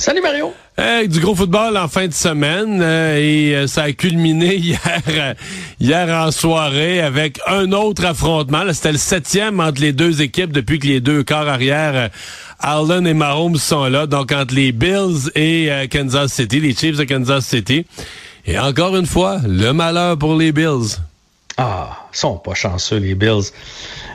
Salut Mario. du gros football en fin de semaine euh, et euh, ça a culminé hier hier en soirée avec un autre affrontement. C'était le septième entre les deux équipes depuis que les deux corps arrière Allen et Mahomes sont là. Donc entre les Bills et Kansas City, les Chiefs de Kansas City. Et encore une fois, le malheur pour les Bills. Ah, sont pas chanceux les Bills.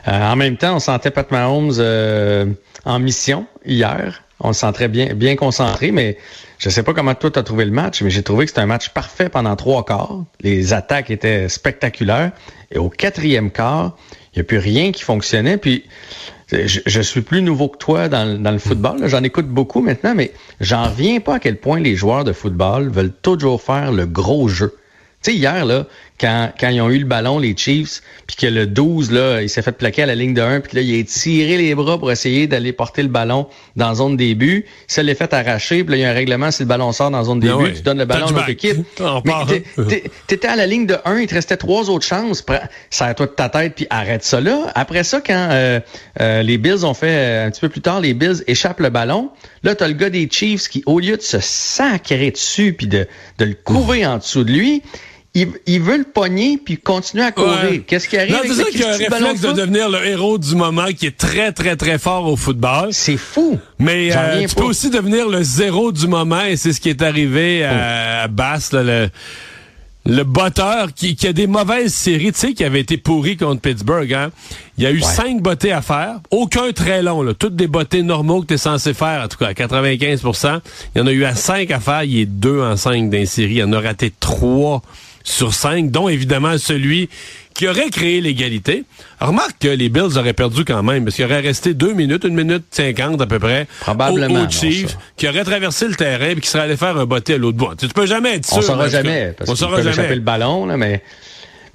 en même temps, on sentait Pat Mahomes en mission hier. On le sentait bien, bien concentré, mais je sais pas comment toi tu as trouvé le match, mais j'ai trouvé que c'était un match parfait pendant trois quarts. Les attaques étaient spectaculaires. Et au quatrième quart, il n'y a plus rien qui fonctionnait. Puis je, suis plus nouveau que toi dans, dans le football. J'en écoute beaucoup maintenant, mais j'en reviens pas à quel point les joueurs de football veulent toujours faire le gros jeu. Tu sais, hier, là, quand, quand ils ont eu le ballon, les Chiefs, puis que le 12, là, il s'est fait plaquer à la ligne de 1, puis là, il a tiré les bras pour essayer d'aller porter le ballon dans la zone début. Ça l'est fait arracher, puis là, il y a un règlement, si le ballon sort dans la zone début, ah tu donnes le ballon à l'autre équipe. Mais t'étais à la ligne de 1, il te restait trois autres chances. Ça à toi de ta tête, puis arrête ça là. Après ça, quand euh, euh, les Bills ont fait, euh, un petit peu plus tard, les Bills échappent le ballon, là, t'as le gars des Chiefs qui, au lieu de se sacrer dessus, puis de, de le courir en dessous de lui, il, veut le pogner puis continuer à courir. Qu'est-ce qui arrive? Non, c'est ça qu'il a un réflexe de devenir le héros du moment qui est très, très, très fort au football. C'est fou. Mais euh, tu peux aussi devenir le zéro du moment et c'est ce qui est arrivé à, oh. Bass, le, le botteur qui, qui, a des mauvaises séries, tu sais, qui avait été pourri contre Pittsburgh. Hein? Il y a eu cinq bottées à faire, aucun très long, là, toutes des bottées normaux que tu es censé faire, en tout cas à 95% Il y en a eu à cinq à faire, il est deux en cinq dans série. Il en a raté trois sur cinq, dont évidemment celui qui aurait créé l'égalité. Remarque que les Bills auraient perdu quand même, parce qu'il aurait resté deux minutes, une minute cinquante à peu près, Probablement, au, Chief, qui aurait traversé le terrain et qui serait allé faire un botté à l'autre bout. Tu, peux jamais être sûr. On saura jamais, parce on saura jamais. le ballon, là, mais...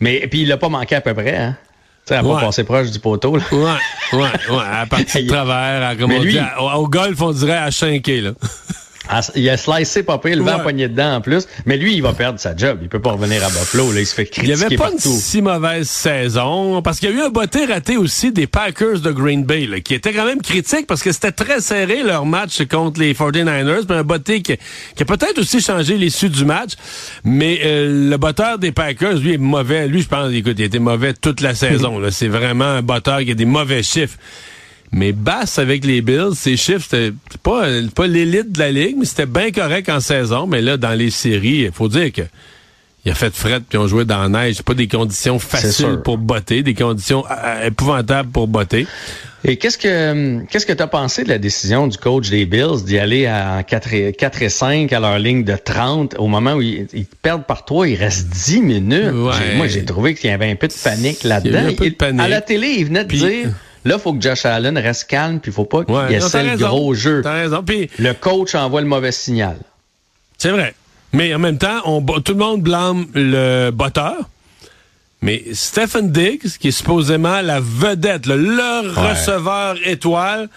Mais puis il l'a pas manqué à peu près, hein? Tu sais, elle pas passé proche du poteau, là. Ouais, ouais, ouais, à partir de travers, à, comme au, golf, on dirait à chinquer, là. Ah, il a slicé pas le vent poigné dedans en plus. Mais lui, il va perdre sa job. Il peut pas revenir à Buffalo. Là. Il se fait critiquer Il n'y avait pas une si mauvaise saison. Parce qu'il y a eu un botté raté aussi des Packers de Green Bay, là, qui était quand même critique parce que c'était très serré leur match contre les 49ers. Mais un botté qui, qui a peut-être aussi changé l'issue du match. Mais euh, le botteur des Packers, lui, est mauvais. Lui, je pense, écoute, il était mauvais toute la saison. C'est vraiment un botteur qui a des mauvais chiffres. Mais basse avec les Bills, ses chiffres, c'était pas, pas l'élite de la ligue, mais c'était bien correct en saison. Mais là, dans les séries, il faut dire que il a fait fret puis on jouait dans la neige. pas des conditions faciles pour botter, des conditions euh, euh, épouvantables pour botter. Et qu'est-ce que qu'est-ce que tu as pensé de la décision du coach des Bills d'y aller à 4 et, 4 et 5 à leur ligne de 30 au moment où ils, perdent par toi, il reste 10 minutes? Moi, j'ai trouvé qu'il y avait un peu de panique là-dedans. À la télé, il venait de dire Là, il faut que Josh Allen reste calme, puis il faut pas qu'il y ait le gros jeu. Raison. le coach envoie le mauvais signal. C'est vrai. Mais en même temps, on, tout le monde blâme le botteur. Mais Stephen Diggs, qui est supposément la vedette, le receveur étoile,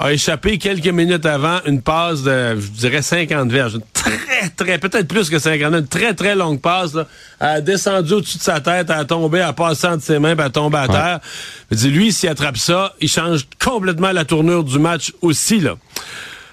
a échappé quelques minutes avant une passe de, je dirais, 50 verges. Une très, très, peut-être plus que 50, une très, très longue passe. Là. Elle a descendu au-dessus de sa tête, elle a tombé, elle a passé entre ses mains, puis elle a tombé à terre. dis lui, s'il attrape ça, il change complètement la tournure du match aussi. là.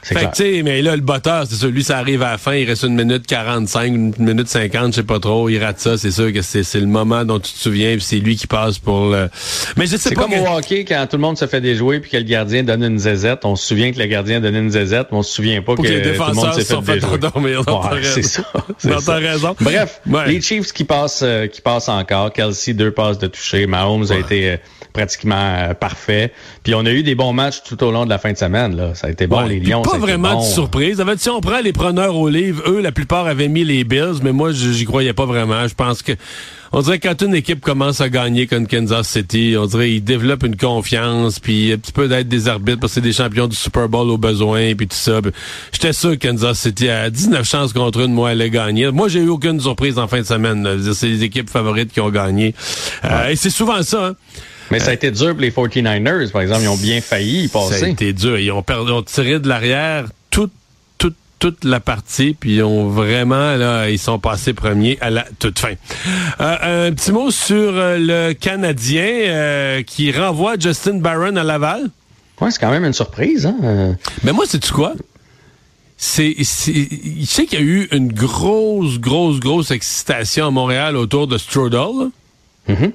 Fait que, mais là, le botteur, c'est ça, lui, ça arrive à la fin, il reste une minute 45, une minute 50, je sais pas trop, il rate ça, c'est sûr que c'est le moment dont tu te souviens, puis c'est lui qui passe pour le... Mais je sais pas... C'est comme au hockey, quand tout le monde se fait déjouer, puis que le gardien donne une zézette, on se souvient que le gardien donne une zézette, mais on se souvient pas que, les tout le monde s'est fait, fait endormir. c'est ça. T'as raison. Bref, les Chiefs qui passent, euh, qui passent encore, Kelsey, deux passes de toucher, Mahomes a été... Euh, pratiquement parfait. Puis on a eu des bons matchs tout au long de la fin de semaine. Là. Ça a été bon, les Lions. Pas vraiment de surprise. En fait, si on prend les preneurs au livre, eux, la plupart avaient mis les Bills, mais moi, j'y croyais pas vraiment. Je pense que on dirait que quand une équipe commence à gagner comme Kansas City, on dirait qu'ils développent une confiance, puis un petit peu d'être des arbitres parce que c'est des champions du Super Bowl au besoin, puis tout ça. J'étais sûr que Kansas City a 19 chances contre une, moi, allait gagner. Moi, j'ai eu aucune surprise en fin de semaine. C'est les équipes favorites qui ont gagné. Euh, et c'est souvent ça. Hein. Mais ça a été dur pour les 49ers, par exemple. Ils ont bien failli y passer. Ça a été dur. Ils ont, perdu, ont tiré de l'arrière tout toute la partie, puis ils ont vraiment, là, ils sont passés premiers à la toute fin. Euh, un petit mot sur euh, le Canadien euh, qui renvoie Justin Barron à Laval. Ouais, c'est quand même une surprise, hein? Mais moi, c'est tu quoi? C'est, il sait qu'il y a eu une grosse, grosse, grosse excitation à Montréal autour de Strudel. Mm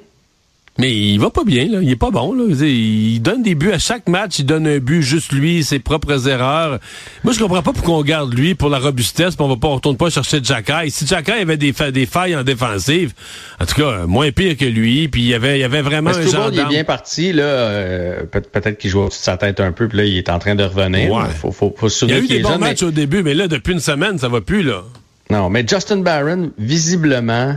mais il va pas bien, là. Il est pas bon, là. Il donne des buts à chaque match. Il donne un but juste lui, ses propres erreurs. Moi, je comprends pas pourquoi on garde lui pour la robustesse, puis on va pas, on retourne pas chercher Jacky. Si Jacky avait des, des failles en défensive, en tout cas, moins pire que lui, puis il y avait, il y avait vraiment un gendarme. il est bien parti, là. Euh, peut-être qu'il joue au-dessus de sa tête un peu, puis là, il est en train de revenir. Ouais. Faut, faut, faut il y a eu des bons matchs au début, mais là, depuis une semaine, ça va plus, là. Non, mais Justin Barron, visiblement,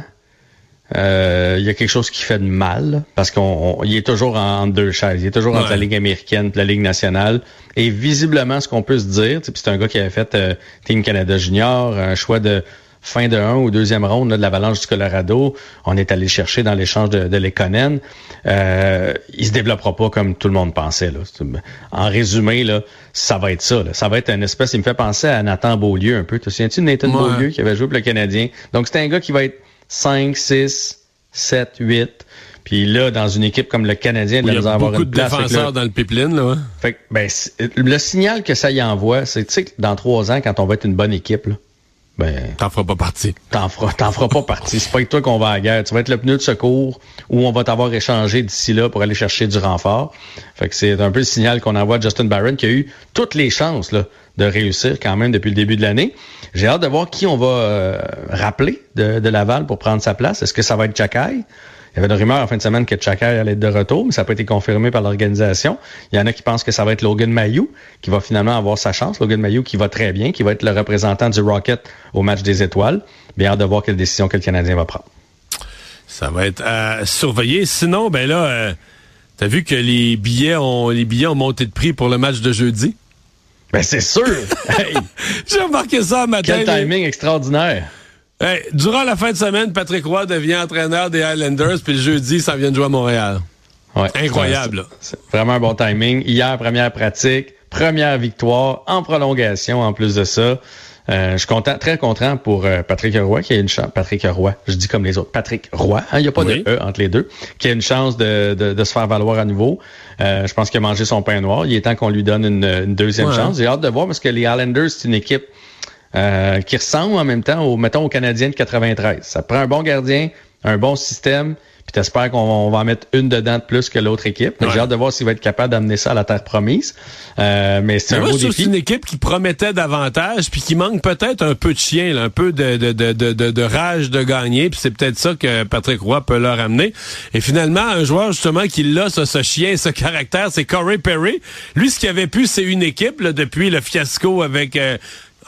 euh, il y a quelque chose qui fait de mal parce qu'il est toujours en deux chaises. Il est toujours entre la Ligue américaine et la Ligue nationale. Et visiblement, ce qu'on peut se dire, c'est un gars qui avait fait euh, Team Canada Junior, un choix de fin de 1 ou deuxième ronde de l'Avalanche du Colorado. On est allé chercher dans l'échange de, de Lekonen. Euh, il se développera pas comme tout le monde pensait. Là. En résumé, là, ça va être ça. Ça va être une espèce... Il me fait penser à Nathan Beaulieu un peu. Tu te souviens-tu de Nathan Beaulieu qui avait joué pour le Canadien? Donc, c'est un gars qui va être 5, 6, 7, 8. Puis là, dans une équipe comme le Canadien, il y a beaucoup de défenseurs dans le pipeline. Là, fait ben, le signal que ça y envoie, c'est que dans trois ans, quand on va être une bonne équipe, là, ben, t'en feras pas partie. T'en feras, t'en feras pas partie. C'est pas avec toi qu'on va à la guerre. Tu vas être le pneu de secours où on va t'avoir échangé d'ici là pour aller chercher du renfort. Fait que c'est un peu le signal qu'on envoie à Justin Barron qui a eu toutes les chances là, de réussir quand même depuis le début de l'année. J'ai hâte de voir qui on va euh, rappeler de, de, Laval pour prendre sa place. Est-ce que ça va être Chakai? Il y avait une rumeur en fin de semaine que Chakai allait être de retour, mais ça n'a pas été confirmé par l'organisation. Il y en a qui pensent que ça va être Logan Mayou qui va finalement avoir sa chance. Logan Mayou qui va très bien, qui va être le représentant du Rocket au match des étoiles. Bien hâte de voir quelle décision que le Canadien va prendre. Ça va être à surveiller. Sinon, ben là, euh, t'as vu que les billets ont les billets ont monté de prix pour le match de jeudi? Ben c'est sûr. J'ai remarqué ça matin. Quel timing extraordinaire. durant la fin de semaine, Patrick Roy devient entraîneur des Highlanders, puis le jeudi, ça vient de jouer à Montréal. Ouais, Incroyable. C'est vraiment un bon timing. Hier, première pratique, première victoire en prolongation en plus de ça. Euh, je suis content, très content pour euh, Patrick Roy, qui a une chance. Patrick Roy, je dis comme les autres. Patrick Roy, hein, il n'y a pas de E entre les deux, qui a une chance de, de, de se faire valoir à nouveau. Euh, je pense qu'il a mangé son pain noir. Il est temps qu'on lui donne une, deuxième chance. J'ai hâte de voir parce que les Islanders, c'est une équipe qui ressemble en même temps au, mettons, aux Canadiens de 93. Ça prend un bon gardien, un bon système, puis t'espères qu'on va en mettre une dedans de plus que l'autre équipe. J'ai hâte de voir s'il va être capable d'amener ça à la terre promise. Euh, mais c'est un beau défi. C'est une équipe qui promettait davantage, puis qui manque peut-être un peu de chien, un peu de, de, de, de, de rage de gagner. Puis c'est peut-être ça que Patrick Roy peut leur amener. Et finalement, un joueur justement qui l'a, ce, ce chien, ce caractère, c'est Corey Perry. Lui, ce qui avait pu, c'est une équipe là, depuis le fiasco avec euh,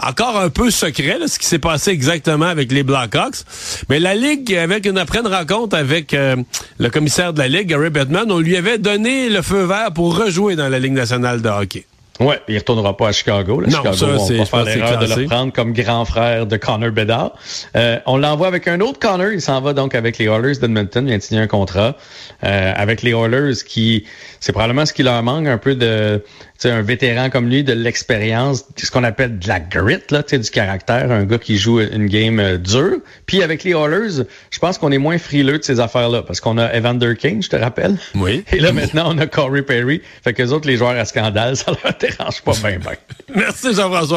encore un peu secret, ce qui s'est passé exactement avec les Blackhawks. Mais la Ligue, avec une, après une rencontre avec euh, le commissaire de la Ligue, Gary Bettman, on lui avait donné le feu vert pour rejouer dans la Ligue nationale de hockey. Ouais, il retournera pas à Chicago. Là. Non, Chicago, ça, on va faire l'erreur de le prendre comme grand frère de Connor Bedard. Euh, on l'envoie avec un autre Connor. Il s'en va donc avec les Oilers d'Edmonton. Il vient de signer un contrat euh, avec les Oilers qui, c'est probablement ce qui leur manque un peu de, un vétéran comme lui, de l'expérience, ce qu'on appelle de la grit, là, du caractère, un gars qui joue une game euh, dure. Puis avec les Oilers, je pense qu'on est moins frileux de ces affaires-là, parce qu'on a Evander King, je te rappelle. Oui. Et là, maintenant, on a Corey Perry. Fait que les autres, les joueurs à scandale, ça leur dérange pas bien, bien. Merci, Jean-François.